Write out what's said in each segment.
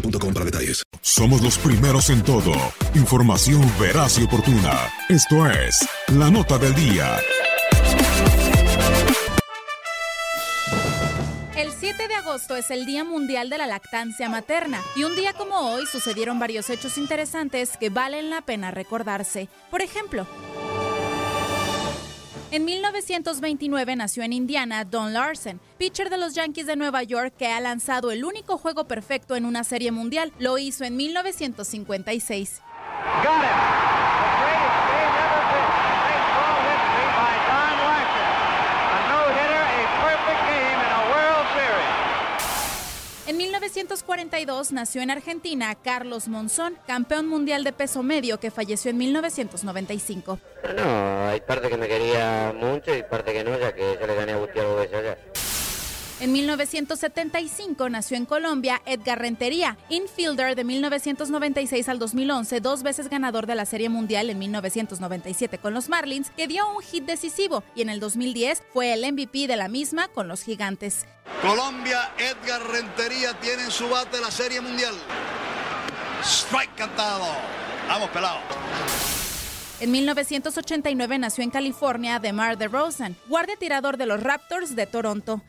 detalles. Somos los primeros en todo. Información veraz y oportuna. Esto es La Nota del Día. El 7 de agosto es el Día Mundial de la Lactancia Materna y un día como hoy sucedieron varios hechos interesantes que valen la pena recordarse. Por ejemplo, en 1929 nació en Indiana Don Larsen, pitcher de los Yankees de Nueva York que ha lanzado el único juego perfecto en una serie mundial. Lo hizo en 1956. En 1942 nació en Argentina Carlos Monzón, campeón mundial de peso medio que falleció en 1995. No, hay parte que me quería mucho y parte que no, ya que yo le gané a Gutiérrez allá. En 1975 nació en Colombia Edgar Rentería, infielder de 1996 al 2011, dos veces ganador de la Serie Mundial en 1997 con los Marlins, que dio un hit decisivo y en el 2010 fue el MVP de la misma con los Gigantes. Colombia, Edgar Rentería tiene en su bate la Serie Mundial. Strike cantado. Vamos, pelado. En 1989 nació en California DeMar DeRozan, guardia tirador de los Raptors de Toronto.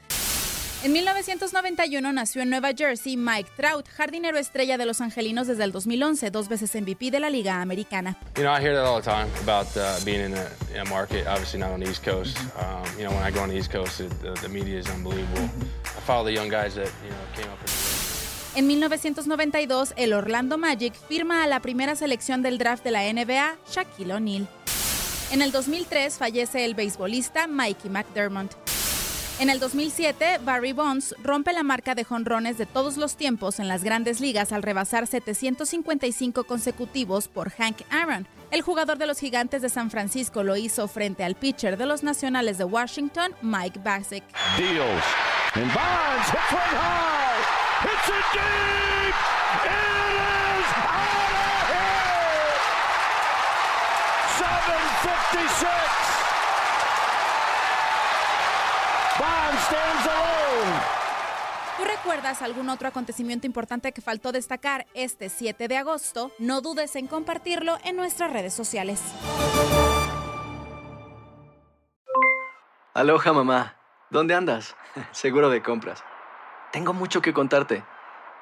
En 1991 nació en Nueva Jersey Mike Trout, jardinero estrella de los Angelinos desde el 2011, dos veces MVP de la Liga Americana. You know, I hear that all the time about uh, being in a, in a market, obviously not on the East Coast. Um, you know, when I go on the East Coast, the, the media is unbelievable. I follow the young guys that, you know, came up En 1992, el Orlando Magic firma a la primera selección del draft de la NBA, Shaquille O'Neal. En el 2003 fallece el beisbolista Mikey McDermott. En el 2007, Barry Bonds rompe la marca de jonrones de todos los tiempos en las grandes ligas al rebasar 755 consecutivos por Hank Aaron. El jugador de los Gigantes de San Francisco lo hizo frente al pitcher de los Nacionales de Washington, Mike Bassick. Deals. High. Deep. Out of here. 756. ¿Tú recuerdas algún otro acontecimiento importante que faltó destacar este 7 de agosto? No dudes en compartirlo en nuestras redes sociales. Aloha mamá, ¿dónde andas? Seguro de compras. Tengo mucho que contarte.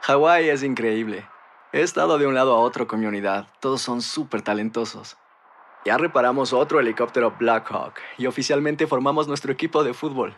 Hawái es increíble. He estado de un lado a otro con mi unidad. Todos son súper talentosos. Ya reparamos otro helicóptero Blackhawk y oficialmente formamos nuestro equipo de fútbol.